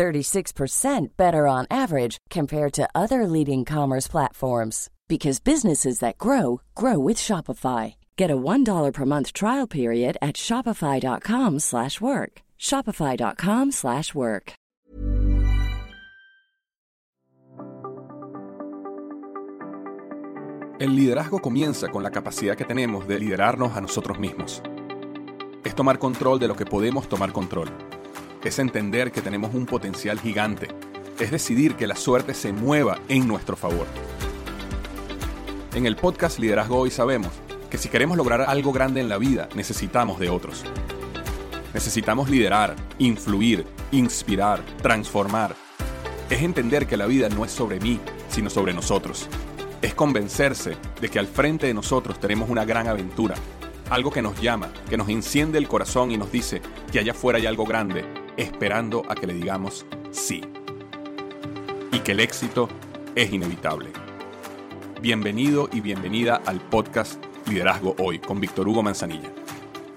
36% better on average compared to other leading commerce platforms because businesses that grow grow with Shopify. Get a $1 per month trial period at shopify.com/work. shopify.com/work. El liderazgo comienza con la capacidad que tenemos de liderarnos a nosotros mismos. Es tomar control de lo que podemos tomar control. Es entender que tenemos un potencial gigante. Es decidir que la suerte se mueva en nuestro favor. En el podcast Liderazgo Hoy sabemos que si queremos lograr algo grande en la vida, necesitamos de otros. Necesitamos liderar, influir, inspirar, transformar. Es entender que la vida no es sobre mí, sino sobre nosotros. Es convencerse de que al frente de nosotros tenemos una gran aventura, algo que nos llama, que nos enciende el corazón y nos dice que allá afuera hay algo grande, esperando a que le digamos sí. Y que el éxito es inevitable. Bienvenido y bienvenida al podcast Liderazgo Hoy con Víctor Hugo Manzanilla.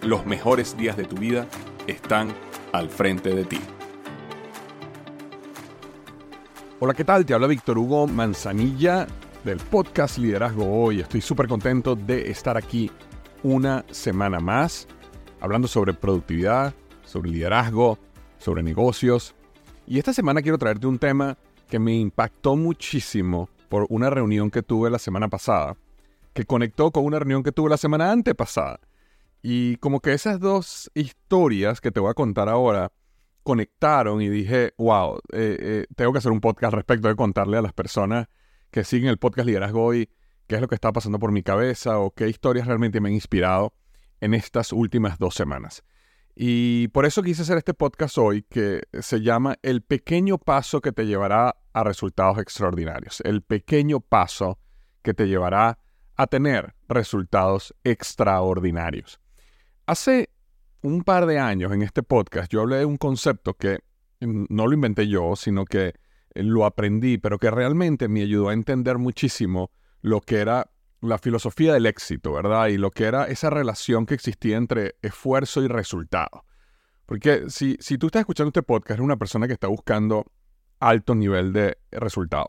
Los mejores días de tu vida están al frente de ti. Hola, ¿qué tal? Te habla Víctor Hugo Manzanilla del podcast Liderazgo Hoy. Estoy súper contento de estar aquí una semana más hablando sobre productividad, sobre liderazgo, sobre negocios. Y esta semana quiero traerte un tema que me impactó muchísimo por una reunión que tuve la semana pasada, que conectó con una reunión que tuve la semana antepasada. Y como que esas dos historias que te voy a contar ahora conectaron y dije, wow, eh, eh, tengo que hacer un podcast respecto de contarle a las personas que siguen el podcast Liderazgo hoy qué es lo que está pasando por mi cabeza o qué historias realmente me han inspirado en estas últimas dos semanas. Y por eso quise hacer este podcast hoy que se llama El pequeño paso que te llevará a resultados extraordinarios. El pequeño paso que te llevará a tener resultados extraordinarios. Hace un par de años en este podcast yo hablé de un concepto que no lo inventé yo, sino que lo aprendí, pero que realmente me ayudó a entender muchísimo lo que era la filosofía del éxito, ¿verdad? Y lo que era esa relación que existía entre esfuerzo y resultado. Porque si, si tú estás escuchando este podcast, eres una persona que está buscando alto nivel de resultado.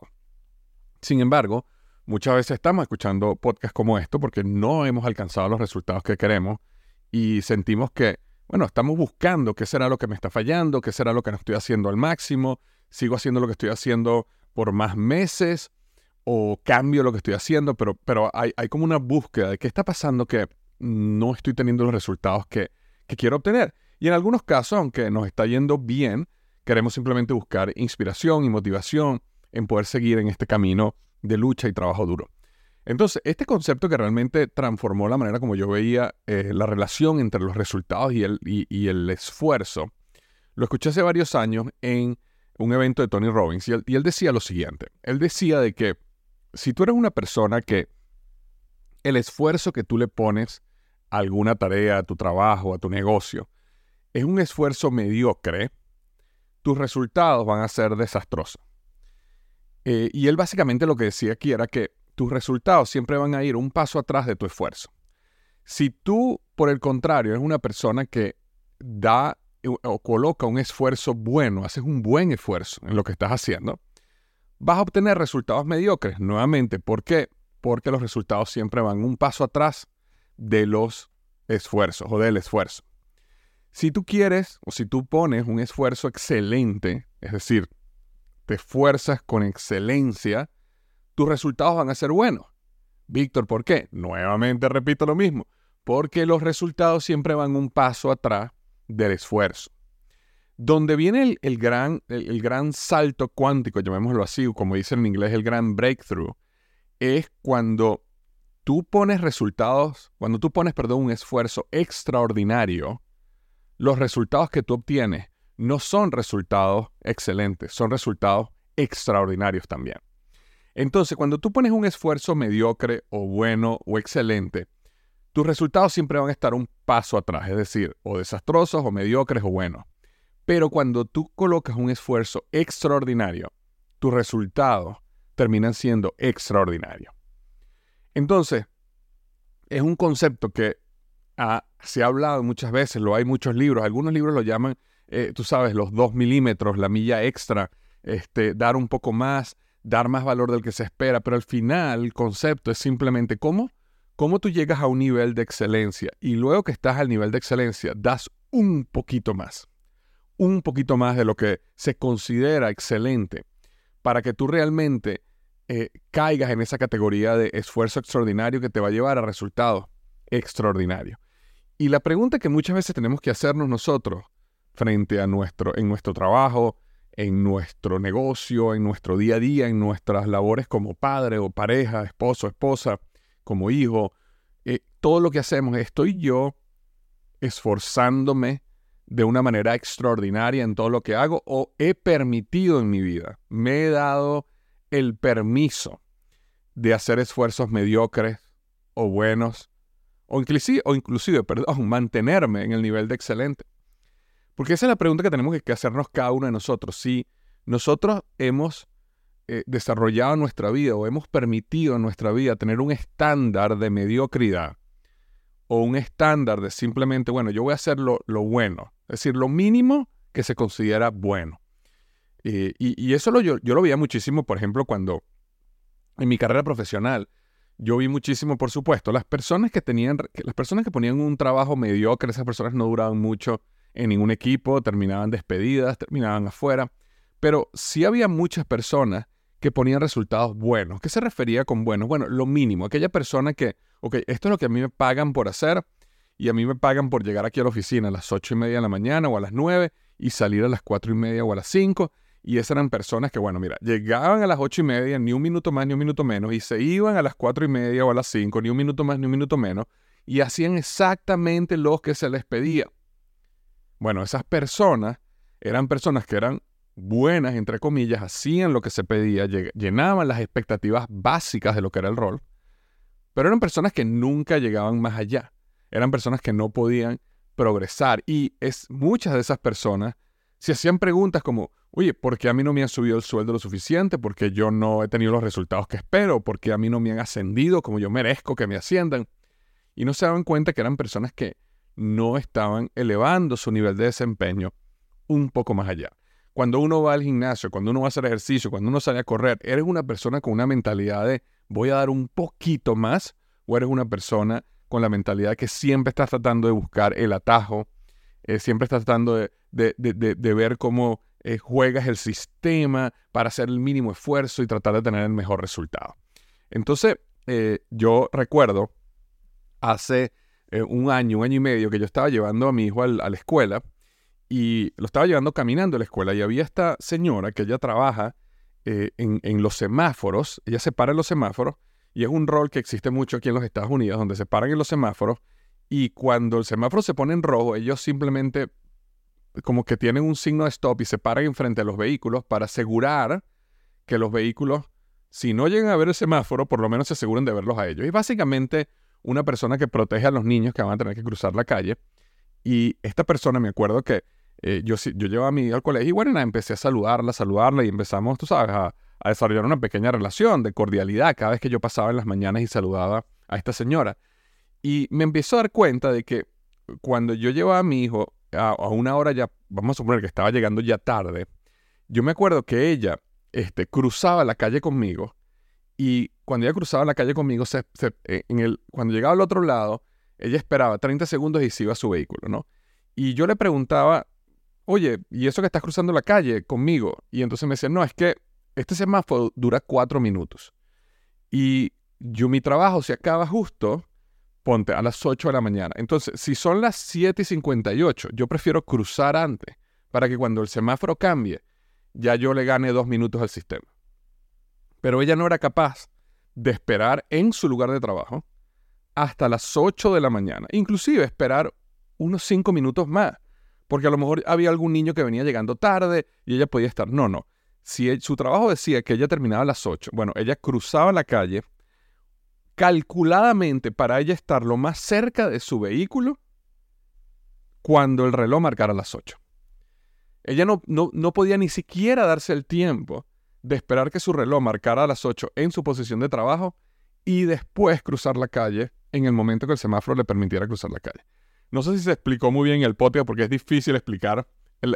Sin embargo, muchas veces estamos escuchando podcasts como esto porque no hemos alcanzado los resultados que queremos y sentimos que, bueno, estamos buscando qué será lo que me está fallando, qué será lo que no estoy haciendo al máximo, sigo haciendo lo que estoy haciendo por más meses o cambio lo que estoy haciendo, pero, pero hay, como una búsqueda de qué está pasando que no estoy teniendo los resultados que, que quiero obtener. Y en algunos casos, aunque nos está yendo bien, queremos simplemente buscar inspiración y motivación en poder seguir en este camino de lucha y trabajo duro. Entonces, este concepto que realmente transformó la manera como yo veía eh, la relación entre los resultados y el, y, el, esfuerzo, lo escuché hace varios años en un evento de Tony Robbins y él, y él decía lo siguiente, él decía de que si tú eres una persona que el esfuerzo que tú le pones a alguna tarea, a tu trabajo, a tu negocio, es un esfuerzo mediocre, tus resultados van a ser desastrosos. Eh, y él básicamente lo que decía aquí era que tus resultados siempre van a ir un paso atrás de tu esfuerzo. Si tú, por el contrario, eres una persona que da o coloca un esfuerzo bueno, haces un buen esfuerzo en lo que estás haciendo, vas a obtener resultados mediocres. Nuevamente, ¿por qué? Porque los resultados siempre van un paso atrás de los esfuerzos o del esfuerzo. Si tú quieres o si tú pones un esfuerzo excelente, es decir, te esfuerzas con excelencia, tus resultados van a ser buenos. Víctor, ¿por qué? Nuevamente repito lo mismo, porque los resultados siempre van un paso atrás del esfuerzo. Donde viene el, gran, el, gran salto cuántico, llamémoslo así, como dicen en inglés, el gran breakthrough, es cuando tú pones resultados, cuando tú pones, perdón, un esfuerzo extraordinario, los resultados que tú obtienes no son resultados excelentes, son resultados extraordinarios también. Entonces, cuando tú pones un esfuerzo mediocre o bueno o excelente, tus resultados siempre van a estar un paso atrás, es decir, o desastrosos o mediocres o buenos. Pero cuando tú colocas un esfuerzo extraordinario, tus resultados terminan siendo extraordinarios. Entonces, es un concepto que se ha hablado muchas veces, lo hay muchos libros, algunos libros lo llaman, eh, tú sabes, los dos milímetros, la milla extra, este, dar un poco más, dar más valor del que se espera, pero al final el concepto es simplemente cómo, cómo tú llegas a un nivel de excelencia y luego que estás al nivel de excelencia das un poquito más, un poquito más de lo que se considera excelente para que tú realmente eh, caigas en esa categoría de esfuerzo extraordinario que te va a llevar a resultados extraordinarios. Y la pregunta que muchas veces tenemos que hacernos nosotros frente a nuestro, en nuestro trabajo, en nuestro negocio, en nuestro día a día, en nuestras labores como padre o pareja, esposo, esposa, como hijo, eh, todo lo que hacemos, estoy yo esforzándome de una manera extraordinaria en todo lo que hago o he permitido en mi vida, me he dado el permiso de hacer esfuerzos mediocres o buenos o inclusive, o inclusive perdón, mantenerme en el nivel de excelente. Porque esa es la pregunta que tenemos que hacernos cada uno de nosotros. Si nosotros hemos eh, desarrollado nuestra vida o hemos permitido en nuestra vida tener un estándar de mediocridad o un estándar de simplemente, bueno, yo voy a hacer lo, bueno, es decir, lo mínimo que se considera bueno. Eh, y, eso lo, yo, yo lo veía muchísimo, por ejemplo, cuando en mi carrera profesional, yo vi muchísimo, por supuesto, las personas que tenían, las personas que ponían un trabajo mediocre, esas personas no duraban mucho en ningún equipo, terminaban despedidas, terminaban afuera, pero sí había muchas personas que ponían resultados buenos. ¿Qué se refería con buenos? Bueno, lo mínimo, aquella persona que, ok, esto es lo que a mí me pagan por hacer y a mí me pagan por llegar aquí a la oficina a las ocho y media de la mañana o a las nueve y salir a las cuatro y media o a las cinco y esas eran personas que, bueno, mira, llegaban a las ocho y media, ni un minuto más ni un minuto menos, y se iban a las cuatro y media o a las cinco, ni un minuto más ni un minuto menos, y hacían exactamente lo que se les pedía. Bueno, esas personas eran personas que eran buenas, entre comillas, hacían lo que se pedía, llenaban las expectativas básicas de lo que era el rol, pero eran personas que nunca llegaban más allá. Eran personas que no podían progresar. Y es muchas de esas personas se hacían preguntas como, oye, ¿por qué a mí no me han subido el sueldo lo suficiente? ¿Por qué yo no he tenido los resultados que espero? ¿Por qué a mí no me han ascendido como yo merezco que me asciendan? Y no se daban cuenta que eran personas que no estaban elevando su nivel de desempeño un poco más allá. Cuando uno va al gimnasio, cuando uno va a hacer ejercicio, cuando uno sale a correr, ¿eres una persona con una mentalidad de voy a dar un poquito más? ¿O eres una persona con la mentalidad que siempre estás tratando de buscar el atajo, eh, siempre estás tratando de, ver cómo eh, juegas el sistema para hacer el mínimo esfuerzo y tratar de tener el mejor resultado. Entonces, eh, yo recuerdo hace eh, un año, un año y medio que yo estaba llevando a mi hijo a la escuela y lo estaba llevando caminando a la escuela y había esta señora que ella trabaja en, en, los semáforos, ella se para en los semáforos y es un rol que existe mucho aquí en los Estados Unidos donde se paran en los semáforos y cuando el semáforo se pone en rojo, ellos simplemente como que tienen un signo de stop y se paran enfrente a los vehículos para asegurar que los vehículos, si no llegan a ver el semáforo, por lo menos se aseguren de verlos a ellos. Y básicamente una persona que protege a los niños que van a tener que cruzar la calle. Y esta persona, me acuerdo que eh, yo, yo llevaba a mi hijo al colegio y bueno, empecé a saludarla, saludarla y empezamos, tú sabes, a, a desarrollar una pequeña relación de cordialidad cada vez que yo pasaba en las mañanas y saludaba a esta señora. Y me empezó a dar cuenta de que cuando yo llevaba a mi hijo a, una hora ya, vamos a suponer que estaba llegando ya tarde, yo me acuerdo que ella este, cruzaba la calle conmigo y cuando ella cruzaba la calle conmigo, se, eh, en el, cuando llegaba al otro lado, ella esperaba 30 segundos y se iba a su vehículo, ¿no? Y yo le preguntaba, oye, ¿y eso que estás cruzando la calle conmigo? Y entonces me decía, no, es que este semáforo dura cuatro minutos. Y yo mi trabajo se acaba justo ponte a las 8 de la mañana. Entonces, si son las 7 y 58, yo prefiero cruzar antes para que cuando el semáforo cambie, ya yo le gane dos minutos al sistema. Pero ella no era capaz de esperar en su lugar de trabajo hasta las 8 de la mañana, inclusive esperar unos 5 minutos más, porque a lo mejor había algún niño que venía llegando tarde y ella podía estar. No, no. Si e, su trabajo decía que ella terminaba a las 8, bueno, ella cruzaba la calle calculadamente para ella estar lo más cerca de su vehículo cuando el reloj marcara las 8. Ella no, no, no podía ni siquiera darse el tiempo de esperar que su reloj marcara a las 8 en su posición de trabajo y después cruzar la calle en el momento que el semáforo le permitiera cruzar la calle. No sé si se explicó muy bien el podcast porque es difícil explicar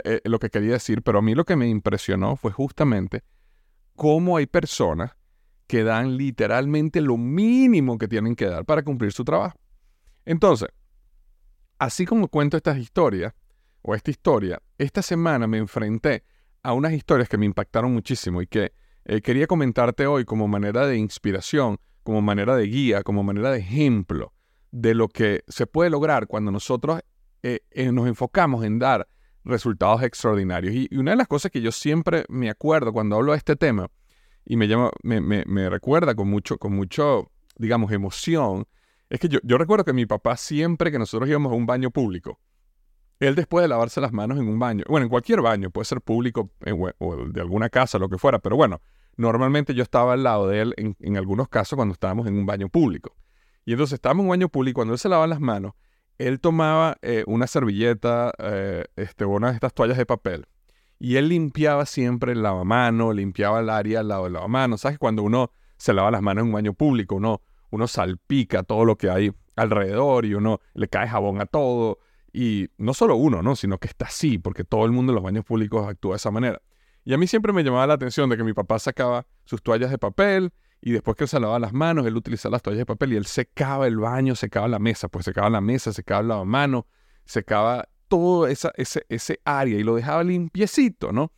eh, lo que quería decir, pero a mí lo que me impresionó fue justamente cómo hay personas que dan literalmente lo mínimo que tienen que dar para cumplir su trabajo. Entonces, así como cuento estas historias, o esta historia, esta semana me enfrenté a unas historias que me impactaron muchísimo y que eh, quería comentarte hoy como manera de inspiración, como manera de guía, como manera de ejemplo de lo que se puede lograr cuando nosotros eh, nos enfocamos en dar resultados extraordinarios. Y, una de las cosas que yo siempre me acuerdo cuando hablo de este tema, y me, llama, me, recuerda con mucho, con mucho, digamos, emoción, es que yo, yo recuerdo que mi papá siempre que nosotros íbamos a un baño público, él después de lavarse las manos en un baño, bueno, en cualquier baño, puede ser público eh, o de alguna casa, lo que fuera, pero bueno, normalmente yo estaba al lado de él en, algunos casos cuando estábamos en un baño público. Y entonces estábamos en un baño público, cuando él se lavaba las manos, él tomaba eh, una servilleta, eh, este, una de estas toallas de papel, y él limpiaba siempre el lavamano, limpiaba el área al lado del lavamano. ¿Sabes? Cuando uno se lava las manos en un baño público, uno, uno salpica todo lo que hay alrededor y uno le cae jabón a todo y no solo uno, ¿no? Sino que está así, porque todo el mundo en los baños públicos actúa de esa manera. Y a mí siempre me llamaba la atención de que mi papá sacaba sus toallas de papel y después que él se lavaba las manos, él utilizaba las toallas de papel y él secaba el baño, secaba la mesa, pues secaba la mesa, secaba el lavamanos, secaba todo esa, ese, ese área y lo dejaba limpiecito, ¿no?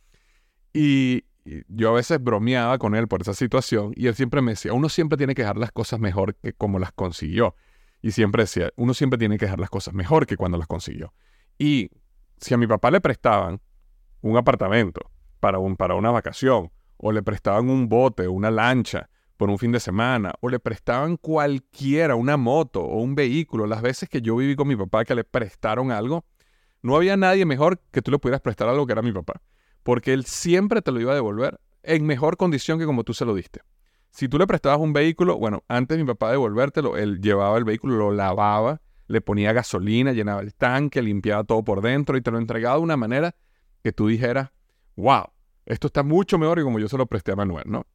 Y, y yo a veces bromeaba con él por esa situación y él siempre me decía, uno siempre tiene que dejar las cosas mejor que como las consiguió. Y siempre decía, uno siempre tiene que dejar las cosas mejor que cuando las consiguió. Y si a mi papá le prestaban un apartamento para, un, para una vacación, o le prestaban un bote, una lancha por un fin de semana, o le prestaban cualquiera, una moto o un vehículo, las veces que yo viví con mi papá que le prestaron algo, no había nadie mejor que tú le pudieras prestar algo que era mi papá. Porque él siempre te lo iba a devolver en mejor condición que como tú se lo diste. Si tú le prestabas un vehículo, bueno, antes mi papá de devolvértelo, él llevaba el vehículo, lo lavaba, le ponía gasolina, llenaba el tanque, limpiaba todo por dentro y te lo entregaba de una manera que tú dijeras, wow, esto está mucho mejor que como yo se lo presté a Manuel, ¿no?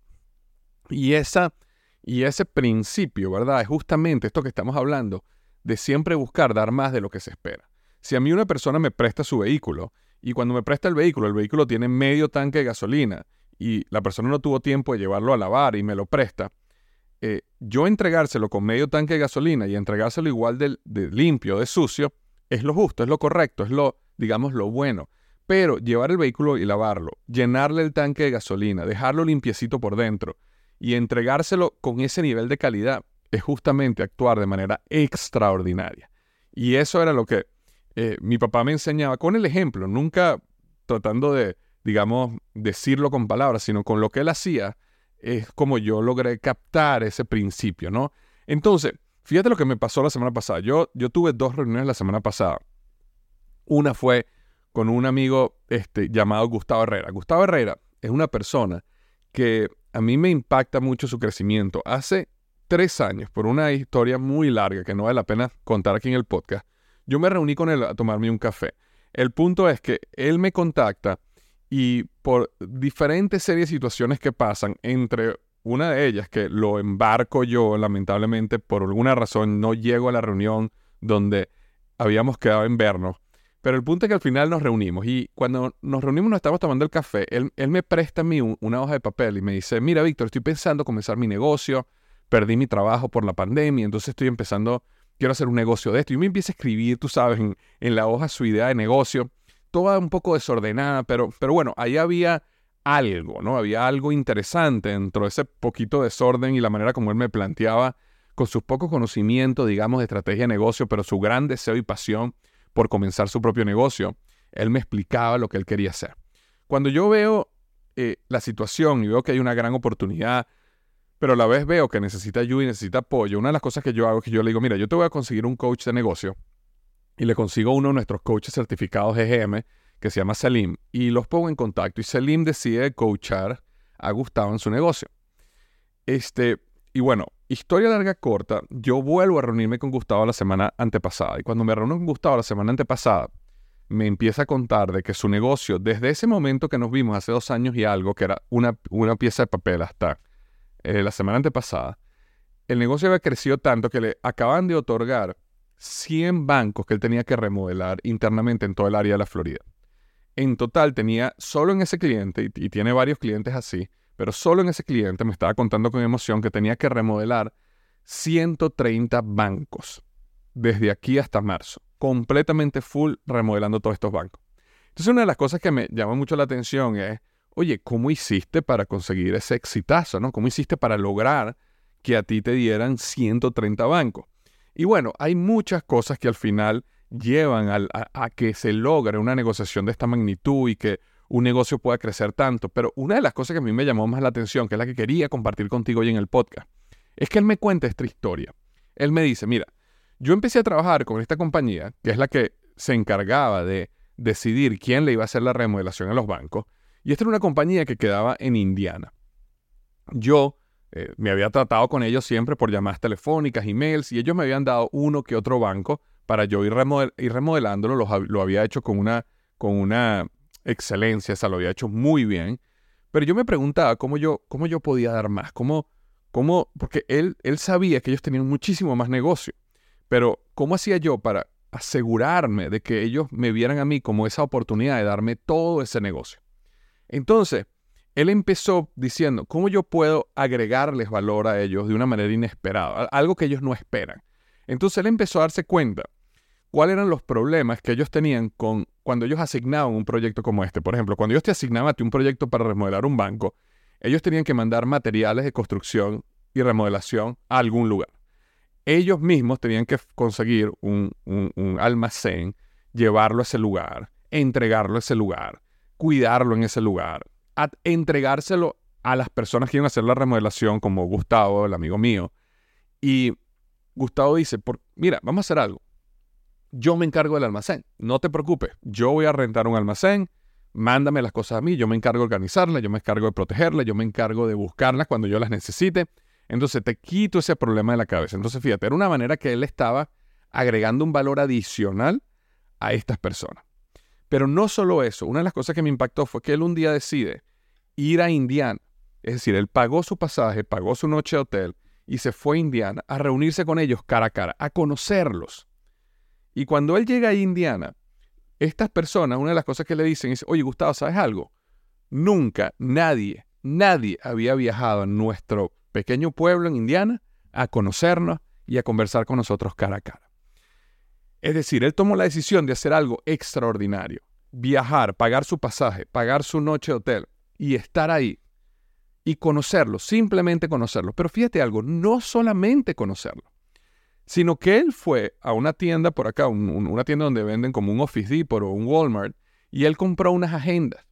Y, esa, y ese principio, ¿verdad? Es justamente esto que estamos hablando, de siempre buscar dar más de lo que se espera. Si a mí una persona me presta su vehículo y cuando me presta el vehículo, el vehículo tiene medio tanque de gasolina y la persona no tuvo tiempo de llevarlo a lavar y me lo presta, eh, yo entregárselo con medio tanque de gasolina y entregárselo igual de, de, limpio, de sucio, es lo justo, es lo correcto, es lo, digamos, lo bueno. Pero llevar el vehículo y lavarlo, llenarle el tanque de gasolina, dejarlo limpiecito por dentro y entregárselo con ese nivel de calidad es justamente actuar de manera extraordinaria. Y eso era lo que eh, mi papá me enseñaba con el ejemplo, nunca tratando de, digamos, decirlo con palabras, sino con lo que él hacía, es como yo logré captar ese principio, ¿no? Entonces, fíjate lo que me pasó la semana pasada. Yo, yo tuve dos reuniones la semana pasada. Una fue con un amigo este, llamado Gustavo Herrera. Gustavo Herrera es una persona que a mí me impacta mucho su crecimiento. Hace tres años, por una historia muy larga que no vale la pena contar aquí en el podcast, yo me reuní con él a tomarme un café. El punto es que él me contacta y por diferentes series de situaciones que pasan, entre una de ellas que lo embarco yo, lamentablemente, por alguna razón no llego a la reunión donde habíamos quedado en vernos. Pero el punto es que al final nos reunimos y cuando nos reunimos nos estamos tomando el café, él, me presta a mí una hoja de papel y me dice, mira Víctor, estoy pensando comenzar mi negocio, perdí mi trabajo por la pandemia, entonces estoy empezando, quiero hacer un negocio de esto. Y me empieza a escribir, tú sabes, en, en la hoja su idea de negocio toda un poco desordenada, pero, pero bueno, ahí había algo, ¿no? Había algo interesante dentro de ese poquito desorden y la manera como él me planteaba, con sus pocos conocimientos, digamos, de estrategia de negocio, pero su gran deseo y pasión por comenzar su propio negocio, él me explicaba lo que él quería hacer. Cuando yo veo eh, la situación y veo que hay una gran oportunidad, pero a la vez veo que necesita ayuda y necesita apoyo, una de las cosas que yo hago es que yo le digo, mira, yo te voy a conseguir un coach de negocio y le consigo uno de nuestros coaches certificados EGM, que se llama Salim, y los pongo en contacto. Y Salim decide coachar a Gustavo en su negocio. Este, y bueno, historia larga corta, yo vuelvo a reunirme con Gustavo la semana antepasada. Y cuando me reúno con Gustavo la semana antepasada, me empieza a contar de que su negocio, desde ese momento que nos vimos hace dos años y algo, que era una, una pieza de papel hasta eh, la semana antepasada, el negocio había crecido tanto que le acaban de otorgar 100 bancos que él tenía que remodelar internamente en todo el área de la Florida. En total tenía, solo en ese cliente, y, tiene varios clientes así, pero solo en ese cliente me estaba contando con emoción que tenía que remodelar 130 bancos desde aquí hasta marzo, completamente full remodelando todos estos bancos. Entonces una de las cosas que me llama mucho la atención es, oye, ¿cómo hiciste para conseguir ese exitazo? ¿no? ¿Cómo hiciste para lograr que a ti te dieran 130 bancos. Y bueno, hay muchas cosas que al final llevan a, que se logre una negociación de esta magnitud y que un negocio pueda crecer tanto. Pero una de las cosas que a mí me llamó más la atención, que es la que quería compartir contigo hoy en el podcast, es que él me cuenta esta historia. Él me dice, mira, yo empecé a trabajar con esta compañía, que es la que se encargaba de decidir quién le iba a hacer la remodelación a los bancos, y esta era una compañía que quedaba en Indiana. Yo eh, me había tratado con ellos siempre por llamadas telefónicas, emails, y ellos me habían dado uno que otro banco para yo ir, remodelándolo. Lo, había hecho con una, con una excelencia, o sea, lo había hecho muy bien. Pero yo me preguntaba cómo yo, cómo yo podía dar más, cómo, cómo, porque él, él sabía que ellos tenían muchísimo más negocio. Pero, ¿cómo hacía yo para asegurarme de que ellos me vieran a mí como esa oportunidad de darme todo ese negocio? Entonces, él empezó diciendo, ¿cómo yo puedo agregarles valor a ellos de una manera inesperada? Algo que ellos no esperan. Entonces él empezó a darse cuenta cuáles eran los problemas que ellos tenían con cuando ellos asignaban un proyecto como este. Por ejemplo, cuando ellos te asignaban a ti un proyecto para remodelar un banco, ellos tenían que mandar materiales de construcción y remodelación a algún lugar. Ellos mismos tenían que conseguir un, almacén, llevarlo a ese lugar, entregarlo a ese lugar, cuidarlo en ese lugar, a entregárselo a las personas que iban a hacer la remodelación, como Gustavo, el amigo mío. Y Gustavo dice, por, mira, vamos a hacer algo. Yo me encargo del almacén, no te preocupes, yo voy a rentar un almacén, mándame las cosas a mí, yo me encargo de organizarlas, yo me encargo de protegerlas, yo me encargo de buscarlas cuando yo las necesite. Entonces te quito ese problema de la cabeza. Entonces fíjate, era una manera que él estaba agregando un valor adicional a estas personas. Pero no solo eso, una de las cosas que me impactó fue que él un día decide, ir a Indiana. Es decir, él pagó su pasaje, pagó su noche de hotel y se fue a Indiana a reunirse con ellos cara a cara, a conocerlos. Y cuando él llega a Indiana, estas personas, una de las cosas que le dicen es, oye Gustavo, ¿sabes algo? Nunca nadie, nadie había viajado a nuestro pequeño pueblo en Indiana a conocernos y a conversar con nosotros cara a cara. Es decir, él tomó la decisión de hacer algo extraordinario. Viajar, pagar su pasaje, pagar su noche de hotel, y estar ahí y conocerlo, simplemente conocerlo. Pero fíjate algo, no solamente conocerlo, sino que él fue a una tienda por acá, una tienda donde venden como un Office Depot o un Walmart, y él compró unas agendas.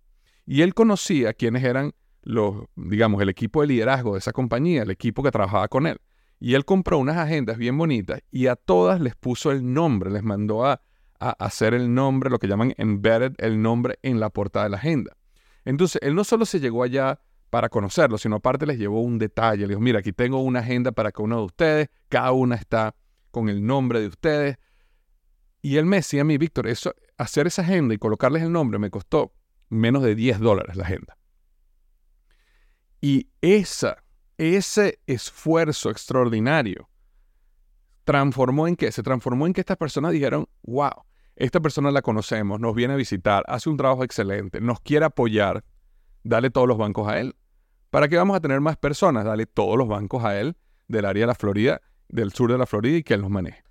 Y él conocía quiénes eran los, digamos, el equipo de liderazgo de esa compañía, el equipo que trabajaba con él. Y él compró unas agendas bien bonitas y a todas les puso el nombre, les mandó a, a hacer el nombre, lo que llaman embedded, el nombre en la portada de la agenda. Entonces, él no solo se llegó allá para conocerlo, sino aparte les llevó un detalle. Le dijo, mira, aquí tengo una agenda para cada uno de ustedes, cada una está con el nombre de ustedes. Y él me decía a mí, Víctor, eso, hacer esa agenda y colocarles el nombre me costó menos de 10 dólares la agenda. Y esa, ese esfuerzo extraordinario transformó en qué? Se transformó en que estas personas dijeron, wow, esta persona la conocemos, nos viene a visitar, hace un trabajo excelente, nos quiere apoyar, dale todos los bancos a él. ¿Para qué vamos a tener más personas? Dale todos los bancos a él del área de la Florida, del sur de la Florida y que él los maneje.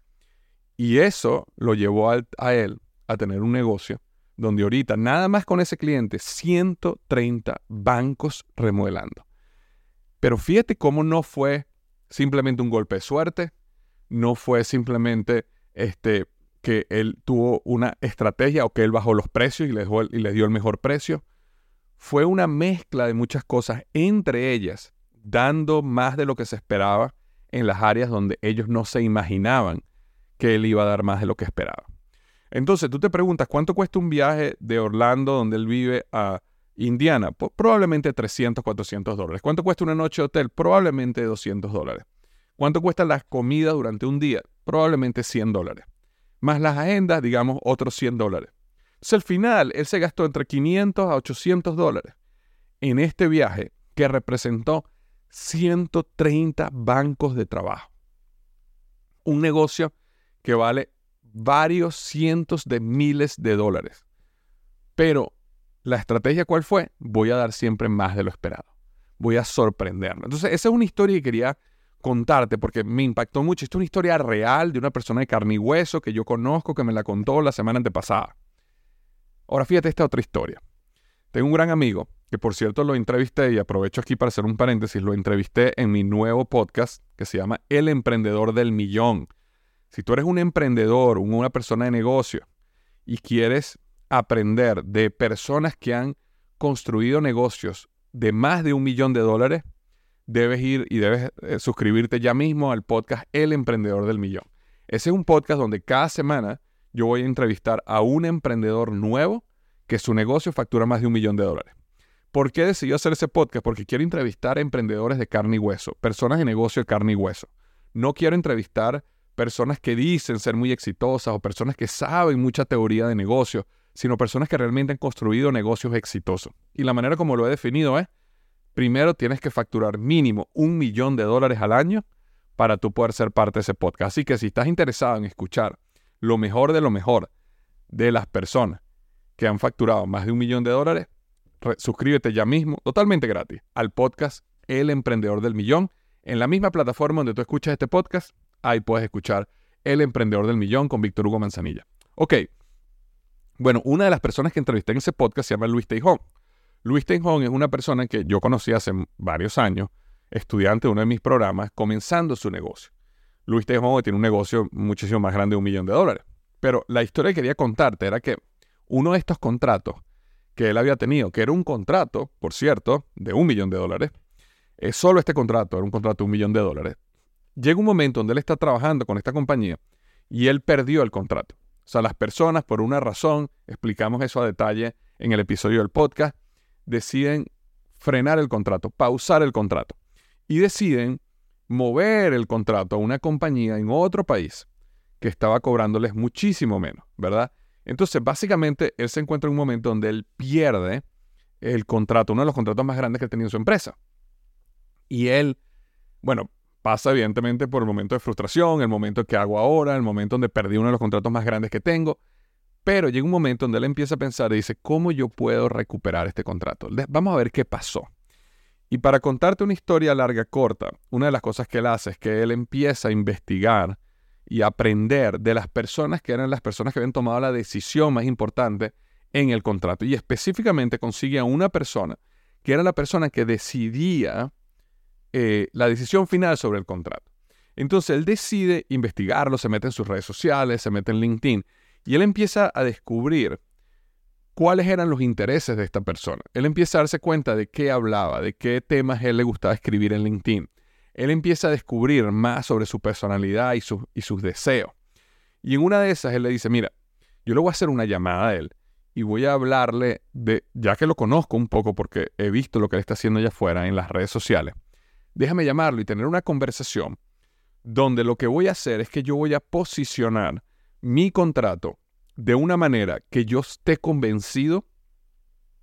Y eso lo llevó a, él a tener un negocio donde ahorita, nada más con ese cliente, 130 bancos remodelando. Pero fíjate cómo no fue simplemente un golpe de suerte, no fue simplemente este, que él tuvo una estrategia o que él bajó los precios y les, y les dio el mejor precio. Fue una mezcla de muchas cosas, entre ellas dando más de lo que se esperaba en las áreas donde ellos no se imaginaban que él iba a dar más de lo que esperaba. Entonces tú te preguntas, ¿cuánto cuesta un viaje de Orlando, donde él vive, a Indiana? probablemente 300, 400 dólares. ¿Cuánto cuesta una noche de hotel? Probablemente 200 dólares. ¿Cuánto cuesta las comidas durante un día? Probablemente 100 dólares. Más las agendas, digamos, otros 100 dólares. Entonces al final, él se gastó entre 500 a 800 dólares en este viaje que representó 130 bancos de trabajo. Un negocio que vale varios cientos de miles de dólares. Pero la estrategia cuál fue? Voy a dar siempre más de lo esperado. Voy a sorprenderlo. Entonces, esa es una historia que quería contarte porque me impactó mucho. Esta es una historia real de una persona de carne y hueso que yo conozco, que me la contó la semana antepasada. Ahora fíjate esta otra historia. Tengo un gran amigo, que por cierto lo entrevisté y aprovecho aquí para hacer un paréntesis, lo entrevisté en mi nuevo podcast que se llama El Emprendedor del Millón. Si tú eres un emprendedor, una persona de negocio y quieres aprender de personas que han construido negocios de más de un millón de dólares, debes ir y debes eh, suscribirte ya mismo al podcast El Emprendedor del Millón. Ese es un podcast donde cada semana yo voy a entrevistar a un emprendedor nuevo que su negocio factura más de un millón de dólares. ¿Por qué decidió hacer ese podcast? Porque quiero entrevistar a emprendedores de carne y hueso, personas de negocio de carne y hueso. No quiero entrevistar personas que dicen ser muy exitosas o personas que saben mucha teoría de negocio, sino personas que realmente han construido negocios exitosos. Y la manera como lo he definido es, primero tienes que facturar mínimo un millón de dólares al año para tú poder ser parte de ese podcast. Así que si estás interesado en escuchar lo mejor de lo mejor de las personas que han facturado más de un millón de dólares, suscríbete ya mismo, totalmente gratis, al podcast El Emprendedor del Millón. En la misma plataforma donde tú escuchas este podcast, ahí puedes escuchar El Emprendedor del Millón con Víctor Hugo Manzanilla. Ok, bueno, una de las personas que entrevisté en ese podcast se llama Luis Teijón. Luis Teijón es una persona que yo conocí hace varios años, estudiante de uno de mis programas, comenzando su negocio. Luis Teijón tiene un negocio muchísimo más grande de un millón de dólares. Pero la historia que quería contarte era que uno de estos contratos que él había tenido, que era un contrato, por cierto, de un millón de dólares, es solo este contrato, era un contrato de un millón de dólares, llega un momento donde él está trabajando con esta compañía y él perdió el contrato. O sea, las personas, por una razón, explicamos eso a detalle en el episodio del podcast, deciden frenar el contrato, pausar el contrato y deciden mover el contrato a una compañía en otro país que estaba cobrándoles muchísimo menos, ¿verdad? Entonces, básicamente, él se encuentra en un momento donde él pierde el contrato, uno de los contratos más grandes que tenía en su empresa. Y él, bueno, pasa evidentemente por el momento de frustración, el momento que hago ahora, el momento donde perdí uno de los contratos más grandes que tengo. Pero llega un momento donde él empieza a pensar y dice, ¿cómo yo puedo recuperar este contrato? Vamos a ver qué pasó. Y para contarte una historia larga, corta, una de las cosas que él hace es que él empieza a investigar y aprender de las personas que eran las personas que habían tomado la decisión más importante en el contrato. Y específicamente consigue a una persona que era la persona que decidía eh, la decisión final sobre el contrato. Entonces él decide investigarlo, se mete en sus redes sociales, se mete en LinkedIn y él empieza a descubrir cuáles eran los intereses de esta persona. Él empieza a darse cuenta de qué hablaba, de qué temas él le gustaba escribir en LinkedIn. Él empieza a descubrir más sobre su personalidad y, sus deseos. Y en una de esas él le dice, mira, yo le voy a hacer una llamada a él y voy a hablarle de, ya que lo conozco un poco porque he visto lo que él está haciendo allá afuera en las redes sociales, déjame llamarlo y tener una conversación donde lo que voy a hacer es que yo voy a posicionar mi contrato de una manera que yo esté convencido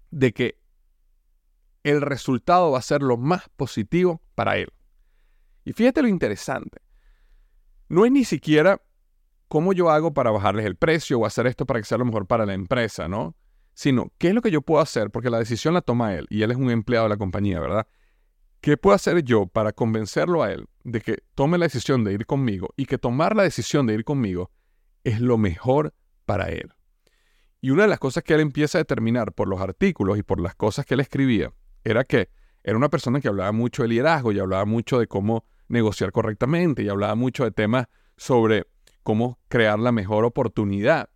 de que el resultado va a ser lo más positivo para él. Y fíjate lo interesante. No es ni siquiera cómo yo hago para bajarles el precio o hacer esto para que sea lo mejor para la empresa, ¿no? Sino, ¿qué es lo que yo puedo hacer? Porque la decisión la toma él y él es un empleado de la compañía, ¿verdad? ¿Qué puedo hacer yo para convencerlo a él de que tome la decisión de ir conmigo y que tomar la decisión de ir conmigo es lo mejor para él? Y una de las cosas que él empieza a determinar por los artículos y por las cosas que él escribía era que era una persona que hablaba mucho de liderazgo y hablaba mucho de cómo negociar correctamente y hablaba mucho de temas sobre cómo crear la mejor oportunidad.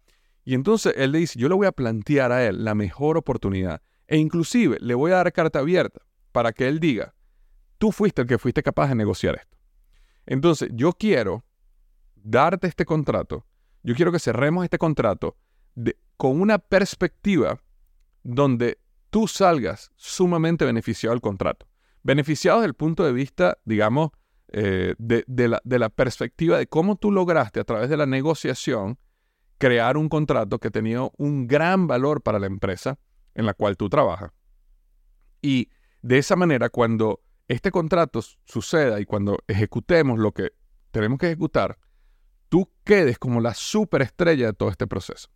Y entonces él le dice, yo le voy a plantear a él la mejor oportunidad e inclusive le voy a dar carta abierta para que él diga, Tú fuiste el que fuiste capaz de negociar esto. Entonces, yo quiero darte este contrato, yo quiero que cerremos este contrato con una perspectiva donde tú salgas sumamente beneficiado del contrato. Beneficiado desde el punto de vista, digamos, eh, de, la, de la perspectiva de cómo tú lograste a través de la negociación crear un contrato que tenía un gran valor para la empresa en la cual tú trabajas. Y de esa manera, cuando este contrato suceda y cuando ejecutemos lo que tenemos que ejecutar, tú quedes como la superestrella de todo este proceso.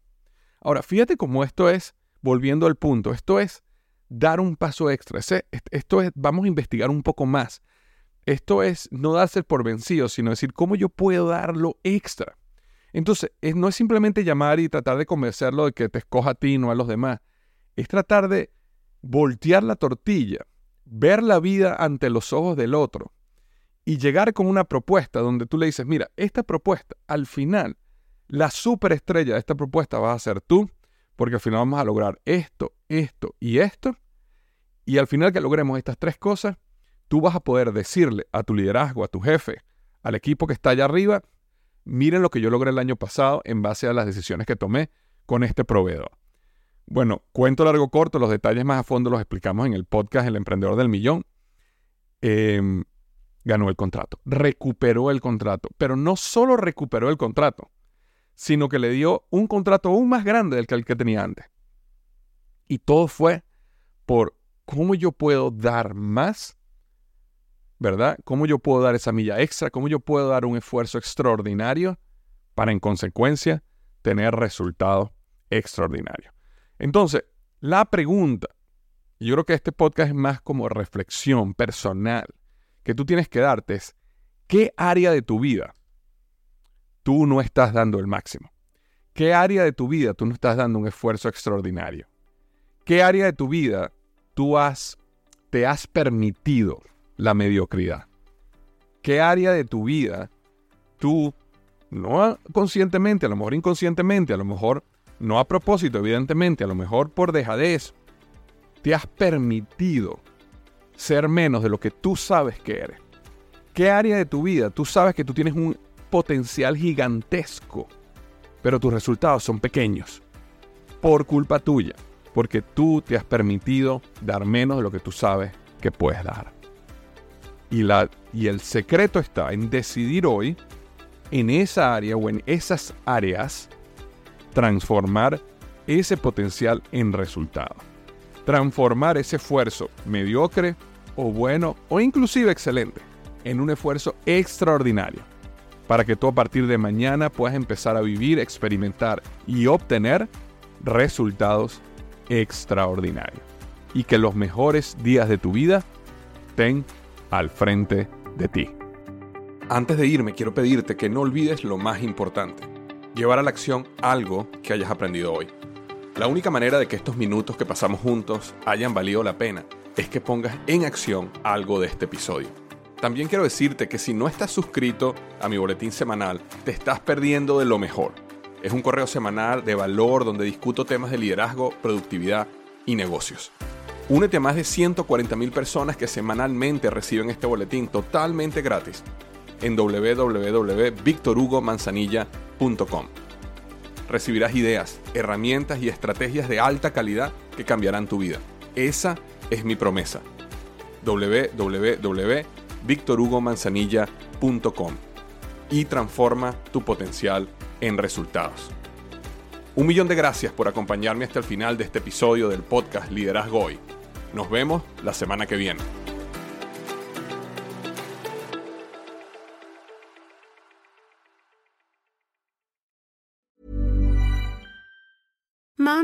Ahora, fíjate cómo esto es, volviendo al punto, esto es dar un paso extra. esto es, vamos a investigar un poco más. Esto es no darse por vencido, sino decir, ¿cómo yo puedo dar lo extra? Entonces, no es simplemente llamar y tratar de convencerlo de que te escoja a ti, no a los demás. Es tratar de voltear la tortilla, ver la vida ante los ojos del otro y llegar con una propuesta donde tú le dices, mira, esta propuesta, al final, la superestrella de esta propuesta vas a ser tú, porque al final vamos a lograr esto, esto y esto. Y al final que logremos estas tres cosas, tú vas a poder decirle a tu liderazgo, a tu jefe, al equipo que está allá arriba, miren lo que yo logré el año pasado en base a las decisiones que tomé con este proveedor. Bueno, cuento largo corto, los detalles más a fondo los explicamos en el podcast El Emprendedor del Millón. Em, ganó el contrato, recuperó el contrato, pero no solo recuperó el contrato, sino que le dio un contrato aún más grande del que el que tenía antes. Y todo fue por cómo yo puedo dar más, ¿verdad? ¿Cómo yo puedo dar esa milla extra? ¿Cómo yo puedo dar un esfuerzo extraordinario para en consecuencia tener resultados extraordinarios? Entonces, la pregunta, yo creo que este podcast es más como reflexión personal que tú tienes que darte es, ¿qué área de tu vida tú no estás dando el máximo? ¿Qué área de tu vida tú no estás dando un esfuerzo extraordinario? ¿Qué área de tu vida tú has, te has permitido la mediocridad? ¿Qué área de tu vida tú, no conscientemente, a lo mejor inconscientemente, a lo mejor no a propósito, evidentemente, a lo mejor por dejadez, te has permitido ser menos de lo que tú sabes que eres. ¿Qué área de tu vida tú sabes que tú tienes un potencial gigantesco, pero tus resultados son pequeños? Por culpa tuya, porque tú te has permitido dar menos de lo que tú sabes que puedes dar. Y, la, y el secreto está en decidir hoy, en esa área o en esas áreas, transformar ese potencial en resultado. Transformar ese esfuerzo mediocre o bueno o inclusive excelente en un esfuerzo extraordinario para que tú a partir de mañana puedas empezar a vivir, experimentar y obtener resultados extraordinarios. Y que los mejores días de tu vida estén al frente de ti. Antes de irme, quiero pedirte que no olvides lo más importante llevar a la acción algo que hayas aprendido hoy. La única manera de que estos minutos que pasamos juntos hayan valido la pena es que pongas en acción algo de este episodio. También quiero decirte que si no estás suscrito a mi boletín semanal, te estás perdiendo de lo mejor. Es un correo semanal de valor donde discuto temas de liderazgo, productividad y negocios. Únete a más de 140 mil personas que semanalmente reciben este boletín totalmente gratis en www.victorhugomanzanilla.com. Recibirás ideas, herramientas y estrategias de alta calidad que cambiarán tu vida. Esa es mi promesa. www.victorhugomanzanilla.com y transforma tu potencial en resultados. Un millón de gracias por acompañarme hasta el final de este episodio del podcast Liderazgo Hoy. Nos vemos la semana que viene.